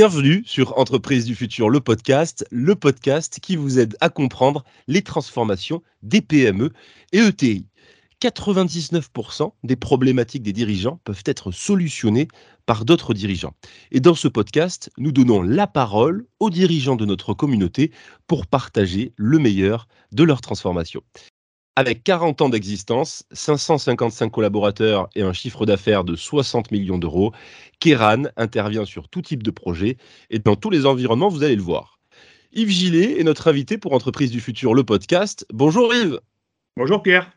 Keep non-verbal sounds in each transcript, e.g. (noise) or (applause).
Bienvenue sur Entreprise du futur, le podcast, le podcast qui vous aide à comprendre les transformations des PME et ETI. 99% des problématiques des dirigeants peuvent être solutionnées par d'autres dirigeants. Et dans ce podcast, nous donnons la parole aux dirigeants de notre communauté pour partager le meilleur de leur transformation. Avec 40 ans d'existence, 555 collaborateurs et un chiffre d'affaires de 60 millions d'euros, Keran intervient sur tout type de projet et dans tous les environnements, vous allez le voir. Yves Gillet est notre invité pour Entreprise du futur, le podcast. Bonjour Yves. Bonjour Pierre.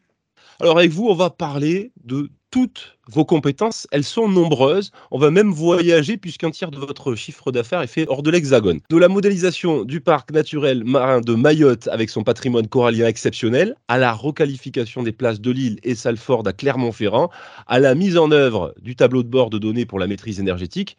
Alors avec vous, on va parler de toutes vos compétences. Elles sont nombreuses. On va même voyager puisqu'un tiers de votre chiffre d'affaires est fait hors de l'Hexagone. De la modélisation du parc naturel marin de Mayotte avec son patrimoine corallien exceptionnel, à la requalification des places de l'île et Salford à Clermont-Ferrand, à la mise en œuvre du tableau de bord de données pour la maîtrise énergétique.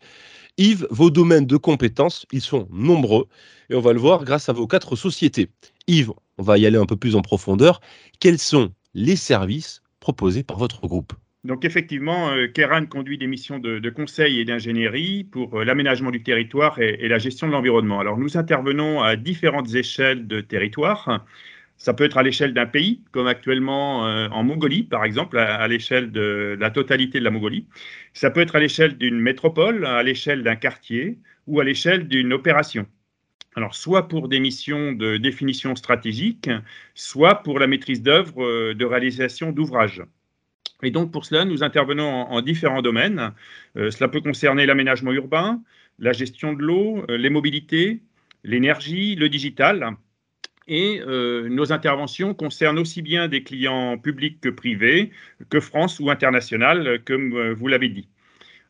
Yves, vos domaines de compétences, ils sont nombreux et on va le voir grâce à vos quatre sociétés. Yves, on va y aller un peu plus en profondeur. Quels sont les services proposés par votre groupe? Donc effectivement, euh, Keran conduit des missions de, conseil et d'ingénierie pour euh, l'aménagement du territoire et, la gestion de l'environnement. Alors nous intervenons à différentes échelles de territoire. Ça peut être à l'échelle d'un pays, comme actuellement euh, en Mongolie, par exemple, à, l'échelle de la totalité de la Mongolie. Ça peut être à l'échelle d'une métropole, à l'échelle d'un quartier ou à l'échelle d'une opération. Alors, soit pour des missions de définition stratégique, soit pour la maîtrise d'œuvre de réalisation d'ouvrages. Et donc, pour cela, nous intervenons en, différents domaines. Euh, cela peut concerner l'aménagement urbain, la gestion de l'eau, euh, les mobilités, l'énergie, le digital. Et euh, nos interventions concernent aussi bien des clients publics que privés, que France ou international, comme vous l'avez dit.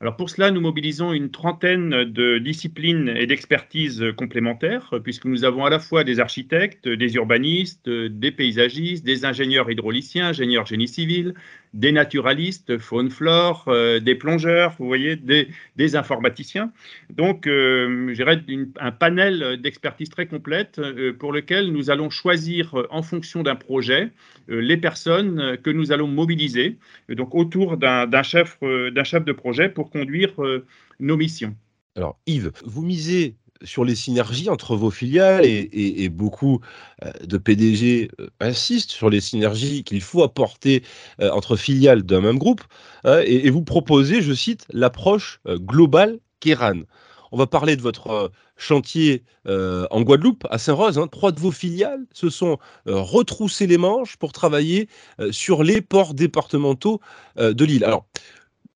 Alors pour cela, nous mobilisons une trentaine de disciplines et d'expertises complémentaires, puisque nous avons à la fois des architectes, des urbanistes, des paysagistes, des ingénieurs hydrauliciens, ingénieurs génie civil, des naturalistes, faune flore, euh, des plongeurs, vous voyez, des, informaticiens. Donc, euh, j'irai un panel d'expertise très complète euh, pour lequel nous allons choisir en fonction d'un projet les personnes que nous allons mobiliser, donc autour d'un chef, chef de projet pour conduire nos missions. Alors Yves, vous misez sur les synergies entre vos filiales et, beaucoup euh, de PDG euh, insistent sur les synergies qu'il faut apporter euh, entre filiales d'un même groupe hein, et, vous proposez, je cite, l'approche globale Kéran. On va parler de votre chantier en Guadeloupe, à Saint-Rose. Hein. Trois de vos filiales se sont retroussées les manches pour travailler sur les ports départementaux de l'île. Alors,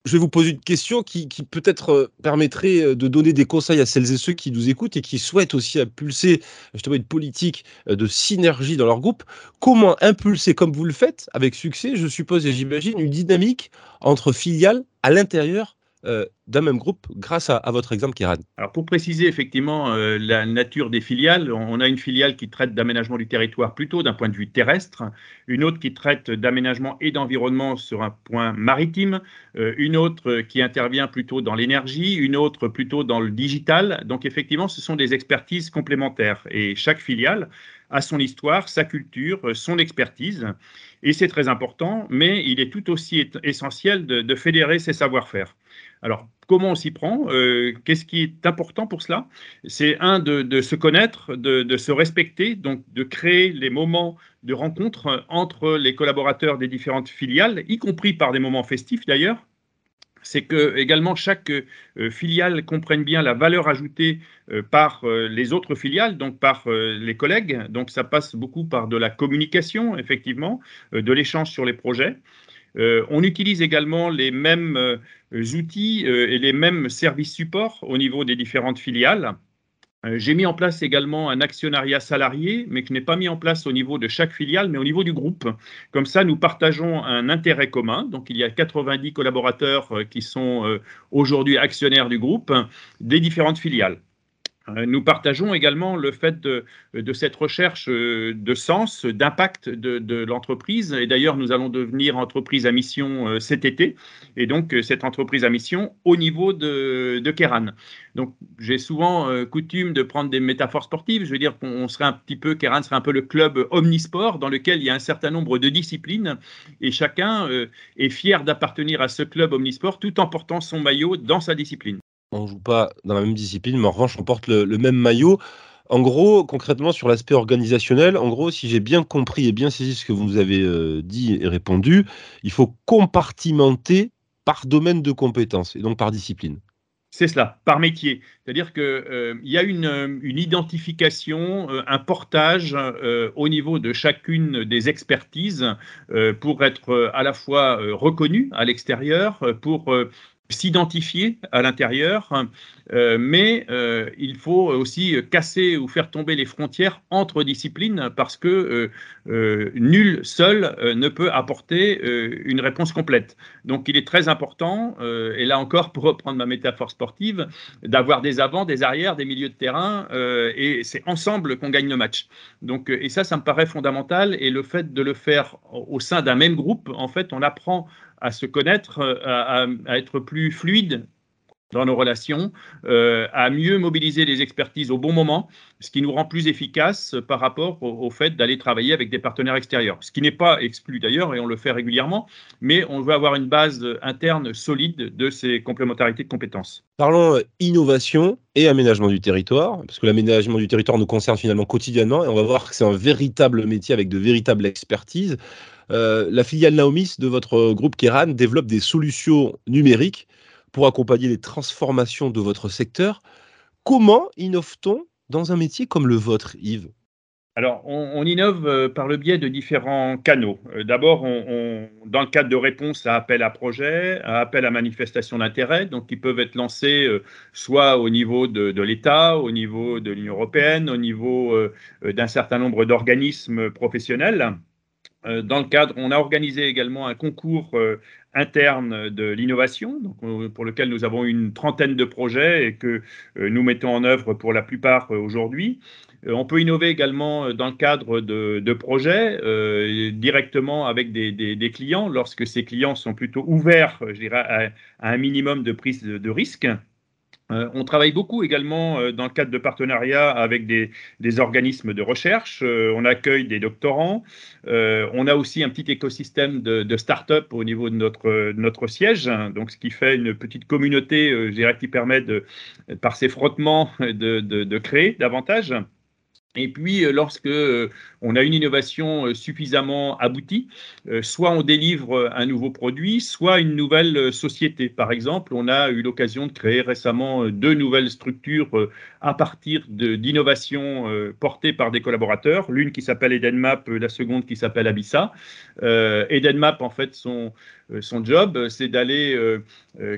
je vais vous poser une question qui, peut-être euh, permettrait euh, de donner des conseils à celles et ceux qui nous écoutent et qui souhaitent aussi impulser justement une politique euh, de synergie dans leur groupe. Comment impulser, comme vous le faites, avec succès, je suppose et j'imagine, une dynamique entre filiales à l'intérieur euh, d'un même groupe grâce à, votre exemple, Kiran Alors pour préciser effectivement euh, la nature des filiales, on a une filiale qui traite d'aménagement du territoire plutôt d'un point de vue terrestre, une autre qui traite d'aménagement et d'environnement sur un point maritime, euh, une autre qui intervient plutôt dans l'énergie, une autre plutôt dans le digital. Donc effectivement, ce sont des expertises complémentaires et chaque filiale a son histoire, sa culture, son expertise. Et c'est très important, mais il est tout aussi essentiel de fédérer ses savoir-faire. Alors, comment on s'y prend euh, Qu'est-ce qui est important pour cela? C'est un, de, se connaître, de, se respecter, donc de créer les moments de rencontre entre les collaborateurs des différentes filiales, y compris par des moments festifs d'ailleurs. C'est que également chaque euh, filiale comprenne bien la valeur ajoutée euh, par les autres filiales, donc par les collègues. Donc ça passe beaucoup par de la communication, effectivement, de l'échange sur les projets. Euh, on utilise également les mêmes euh, outils euh, et les mêmes services supports au niveau des différentes filiales. J'ai mis en place également un actionnariat salarié, mais que je n'ai pas mis en place au niveau de chaque filiale, mais au niveau du groupe. Comme ça, nous partageons un intérêt commun. Donc, il y a 90 collaborateurs qui sont aujourd'hui actionnaires du groupe des différentes filiales. Euh, nous partageons également le fait de, cette recherche euh, de sens, d'impact de, l'entreprise. Et d'ailleurs, nous allons devenir entreprise à mission euh, cet été. Et donc, cette entreprise à mission au niveau de, de Keran. Donc, j'ai souvent coutume de prendre des métaphores sportives. Je veux dire qu'on serait un petit peu, Keran serait un peu le club omnisport dans lequel il y a un certain nombre de disciplines. Et chacun est fier d'appartenir à ce club omnisport tout en portant son maillot dans sa discipline. On joue pas dans la même discipline, mais en revanche, on porte le, même maillot. En gros, concrètement, sur l'aspect organisationnel, en gros, si j'ai bien compris et bien saisi ce que vous nous avez euh, dit et répondu, il faut compartimenter par domaine de compétences et donc par discipline. C'est cela, par métier. C'est-à-dire qu'il euh, y a une, identification, euh, un portage au niveau de chacune des expertises pour être à la fois reconnu à l'extérieur, pour s'identifier à l'intérieur, euh, mais euh, il faut aussi casser ou faire tomber les frontières entre disciplines parce que euh, nul seul ne peut apporter une réponse complète. Donc il est très important, et là encore pour reprendre ma métaphore sportive, d'avoir des avants, des arrières, des milieux de terrain, et c'est ensemble qu'on gagne le match. Donc, et ça, ça me paraît fondamental, et le fait de le faire au sein d'un même groupe, en fait, on apprend à se connaître, à, à être plus fluide dans nos relations, euh, à mieux mobiliser les expertises au bon moment, ce qui nous rend plus efficaces par rapport au, fait d'aller travailler avec des partenaires extérieurs. Ce qui n'est pas exclu d'ailleurs, et on le fait régulièrement, mais on veut avoir une base interne solide de ces complémentarités de compétences. Parlons euh, innovation et aménagement du territoire, parce que l'aménagement du territoire nous concerne finalement quotidiennement, et on va voir que c'est un véritable métier avec de véritables expertises. Euh, la filiale Naomis de votre groupe Keran développe des solutions numériques pour accompagner les transformations de votre secteur. Comment innove-t-on dans un métier comme le vôtre, Yves? Alors, on, innove euh, par le biais de différents canaux. Euh, d'abord, dans le cadre de réponse à appel à projet, à appel à manifestation d'intérêt, donc qui peuvent être lancés soit au niveau de, l'État, au niveau de l'Union européenne, au niveau d'un certain nombre d'organismes professionnels. Dans le cadre, on a organisé également un concours interne de l'innovation, euh, pour lequel nous avons une trentaine de projets et que euh, nous mettons en œuvre pour la plupart euh, aujourd'hui. On peut innover également dans le cadre de, projets directement avec des, clients lorsque ces clients sont plutôt ouverts, à, un minimum de prise de risque. Euh, on travaille beaucoup également euh, dans le cadre de partenariats avec des, organismes de recherche. Euh, on accueille des doctorants. on a aussi un petit écosystème de, start-up au niveau de notre, notre siège, hein. donc ce qui fait une petite communauté, je dirais, qui permet de, par ces frottements (laughs) de créer davantage. Et puis, euh, lorsque euh, on a une innovation euh, suffisamment aboutie, soit on délivre un nouveau produit, soit une nouvelle société. Par exemple, on a eu l'occasion de créer récemment deux nouvelles structures à partir d'innovations portées par des collaborateurs. L'une qui s'appelle Edenmap, la seconde qui s'appelle Abissa. Edenmap, en fait, son, son job, c'est d'aller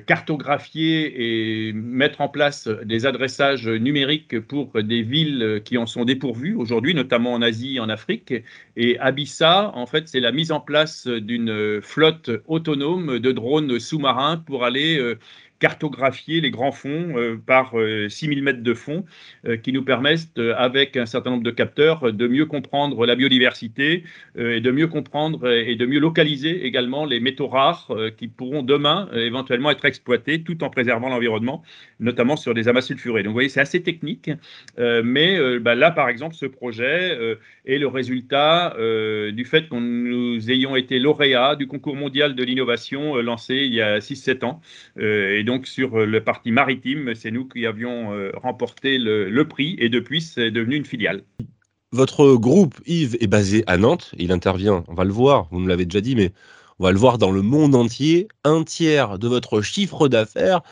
cartographier et mettre en place des adressages numériques pour des villes qui en sont dépourvues aujourd'hui, notamment en Asie en Afrique. Et Abissa, en fait, c'est la mise en place d'une flotte autonome de drones sous-marins pour aller euh, cartographier les grands fonds euh, par 6000 euh, mètres de fond euh, qui nous permettent, avec un certain nombre de capteurs, de mieux comprendre la biodiversité et de mieux comprendre et de mieux localiser également les métaux rares qui pourront demain éventuellement être exploités tout en préservant l'environnement, notamment sur des amas sulfurés. Donc vous voyez, c'est assez technique, mais bah, là, par exemple, ce projet est le résultat du fait que nous ayons été lauréats du concours mondial de l'innovation lancé il y a 6-7 ans. et donc, donc sur euh, le parti maritime, c'est nous qui avions euh, remporté le, prix et depuis c'est devenu une filiale. Votre groupe, Yves, est basé à Nantes. Il intervient, on va le voir, vous nous l'avez déjà dit, mais on va le voir dans le monde entier. Un tiers de votre chiffre d'affaires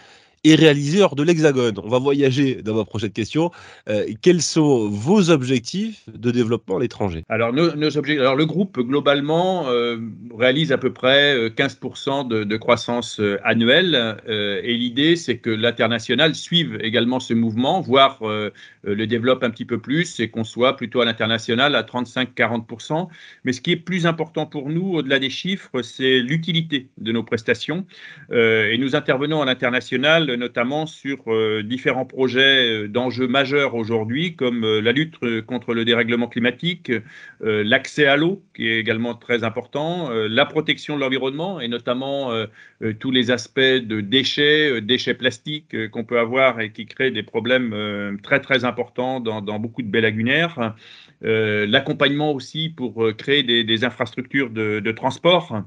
et réaliseur de l'Hexagone. On va voyager dans ma prochaine question. Euh, quels sont vos objectifs de développement à l'étranger? Alors, nos, objectifs, alors, le groupe, globalement, euh, réalise à peu près 15% euh, de, croissance annuelle. et l'idée, c'est que l'international suive également ce mouvement, voire le développe un petit peu plus et qu'on soit plutôt à l'international à 35-40%. Mais ce qui est plus important pour nous, au-delà des chiffres, c'est l'utilité de nos prestations. et nous intervenons à l'international notamment sur euh, différents projets euh, d'enjeux majeurs aujourd'hui, comme euh, la lutte contre le dérèglement climatique, l'accès à l'eau, qui est également très important, la protection de l'environnement, et notamment tous les aspects de déchets, déchets plastiques qu'on peut avoir et qui créent des problèmes très très importants dans, beaucoup de baies lagunaires. L'accompagnement aussi pour créer des, infrastructures de transport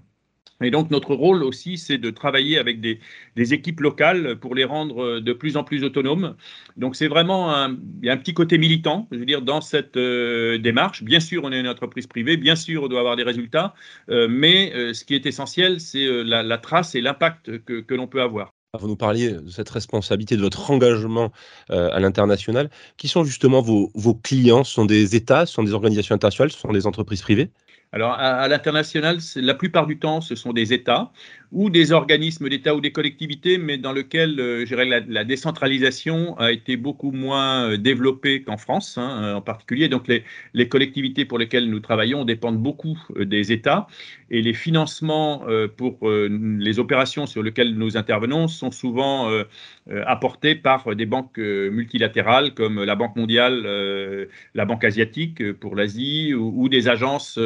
Et donc notre rôle aussi, c'est de travailler avec des, équipes locales pour les rendre de plus en plus autonomes. Donc c'est vraiment un, un petit côté militant, je veux dire, dans cette euh, démarche. Bien sûr, on est une entreprise privée, bien sûr, on doit avoir des résultats, euh, mais euh, ce qui est essentiel, c'est la, trace et l'impact que, l'on peut avoir. Vous nous parliez de cette responsabilité, de votre engagement à l'international. Qui sont justement vos, vos clients? Ce sont des États, ce sont des organisations internationales, ce sont des entreprises privées? Alors, à, l'international, la plupart du temps, ce sont des États ou des organismes d'État ou des collectivités, mais dans lequel euh, la, la, décentralisation a été beaucoup moins euh, développée qu'en France, hein, euh, en particulier. Donc, les, les, collectivités pour lesquelles nous travaillons dépendent beaucoup euh, des États et les financements pour les opérations sur lesquelles nous intervenons sont souvent apportés par des banques multilatérales comme la Banque mondiale, la Banque asiatique pour l'Asie ou, des agences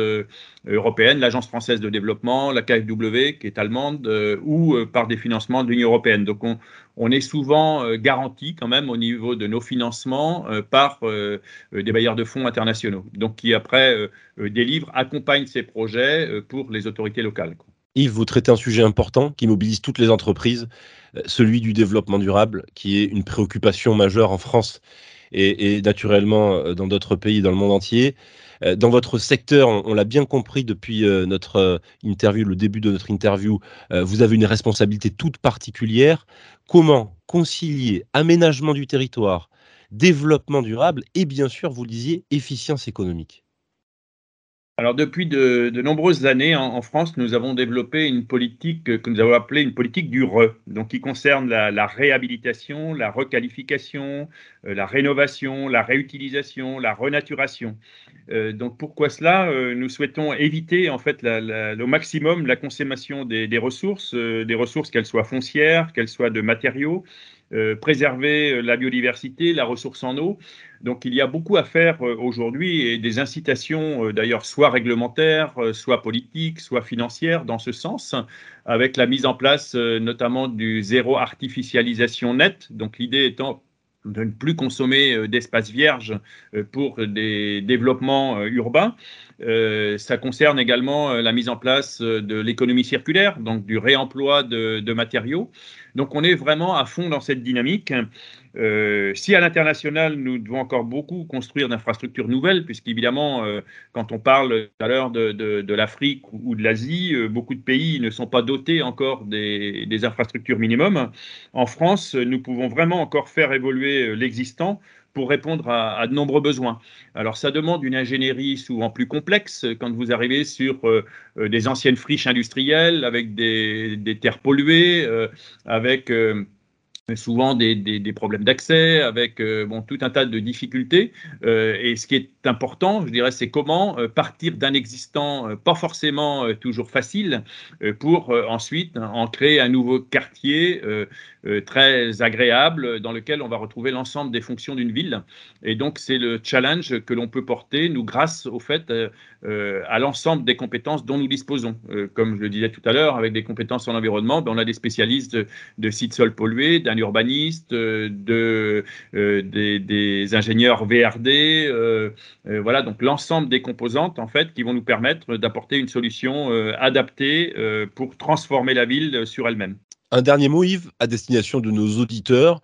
européenne, l'Agence française de développement, la KfW qui est allemande, euh, ou euh, par des financements de l'Union européenne. Donc on, est souvent euh, garanti quand même au niveau de nos financements par des bailleurs de fonds internationaux, donc qui après délivrent, accompagnent ces projets pour les autorités locales. Yves, vous traitez un sujet important qui mobilise toutes les entreprises, celui du développement durable, qui est une préoccupation majeure en France et, naturellement dans d'autres pays dans le monde entier. Euh, dans votre secteur, on, l'a bien compris depuis euh, notre euh, interview, le début de notre interview, vous avez une responsabilité toute particulière. Comment concilier aménagement du territoire, développement durable et bien sûr, vous le disiez, efficience économique? Alors depuis de, nombreuses années en, France, nous avons développé une politique que nous avons appelée une politique du RE, donc qui concerne la, réhabilitation, la requalification, euh, la rénovation, la réutilisation, la renaturation. Euh, donc pourquoi cela? Euh, Nous souhaitons éviter en fait au maximum la consommation des, des ressources, des ressources qu'elles soient foncières, qu'elles soient de matériaux, préserver la biodiversité, la ressource en eau. Donc il y a beaucoup à faire euh, aujourd'hui et des incitations euh, d'ailleurs soit réglementaires, euh, soit politiques, soit financières dans ce sens, avec la mise en place notamment du zéro artificialisation net. Donc l'idée étant de ne plus consommer d'espaces vierges pour des développements urbains. ça concerne également la mise en place de l'économie circulaire, donc du réemploi de matériaux. Donc on est vraiment à fond dans cette dynamique. Euh, si à l'international, nous devons encore beaucoup construire d'infrastructures nouvelles, puisqu'évidemment, euh, quand on parle tout à l'heure de, l'Afrique ou de l'Asie, euh, beaucoup de pays ne sont pas dotés encore des, infrastructures minimum. En France, nous pouvons vraiment encore faire évoluer l'existant pour répondre à, de nombreux besoins. Alors ça demande une ingénierie souvent plus complexe quand vous arrivez sur des anciennes friches industrielles avec des terres polluées, avec souvent des, des, problèmes d'accès, avec euh, bon, tout un tas de difficultés. Euh, et ce qui est important, je dirais, c'est comment euh, partir d'un existant pas forcément toujours facile pour ensuite en créer un nouveau quartier très agréable dans lequel on va retrouver l'ensemble des fonctions d'une ville. Et donc, c'est le challenge que l'on peut porter, nous, grâce au fait à l'ensemble des compétences dont nous disposons. comme je le disais tout à l'heure, avec des compétences en environnement, ben, on a des spécialistes de, sites sols pollués, d'un urbaniste, euh, de, euh, des, ingénieurs VRD, euh, voilà, donc l'ensemble des composantes en fait qui vont nous permettre d'apporter une solution adaptée pour transformer la ville sur elle-même. Un dernier mot, Yves, à destination de nos auditeurs.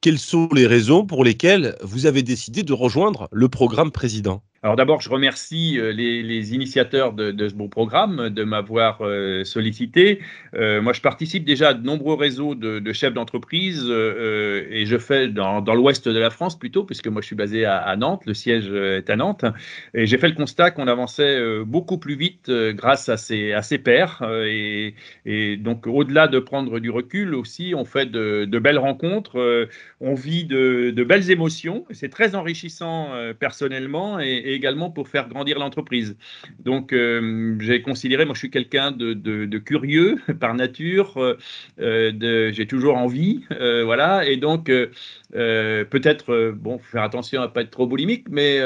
Quelles sont les raisons pour lesquelles vous avez décidé de rejoindre le programme président? Alors d'abord, je remercie euh, les, initiateurs de, ce beau programme de m'avoir euh, sollicité. Euh, moi, je participe déjà à de nombreux réseaux de, chefs d'entreprise et je fais dans, l'ouest de la France plutôt, puisque moi je suis basé à, Nantes, le siège est à Nantes. Et j'ai fait le constat qu'on avançait beaucoup plus vite grâce à ces, à pairs. Et, donc, au-delà de prendre du recul aussi, on fait de, belles rencontres, on vit de, belles émotions. C'est très enrichissant personnellement et également pour faire grandir l'entreprise. Donc, euh, j'ai considéré, moi je suis quelqu'un de, curieux (laughs) par nature, euh, j'ai toujours envie, euh, voilà, et donc peut-être, bon, faire attention à ne pas être trop boulimique, mais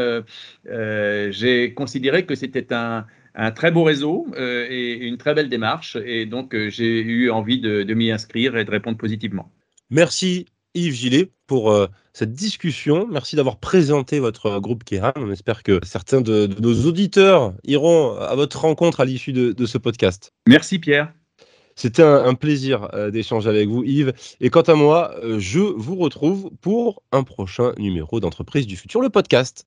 j'ai considéré que c'était un, très beau réseau et une très belle démarche. Et donc, j'ai eu envie de m'y inscrire et de répondre positivement. Merci Yves Gillet pour euh, cette discussion. Merci d'avoir présenté votre euh, groupe Kéram. On espère que certains de, nos auditeurs iront à votre rencontre à l'issue de ce podcast. Merci Pierre. C'était un, plaisir d'échanger avec vous, Yves. Et quant à moi, je vous retrouve pour un prochain numéro d'Entreprise du futur, le podcast.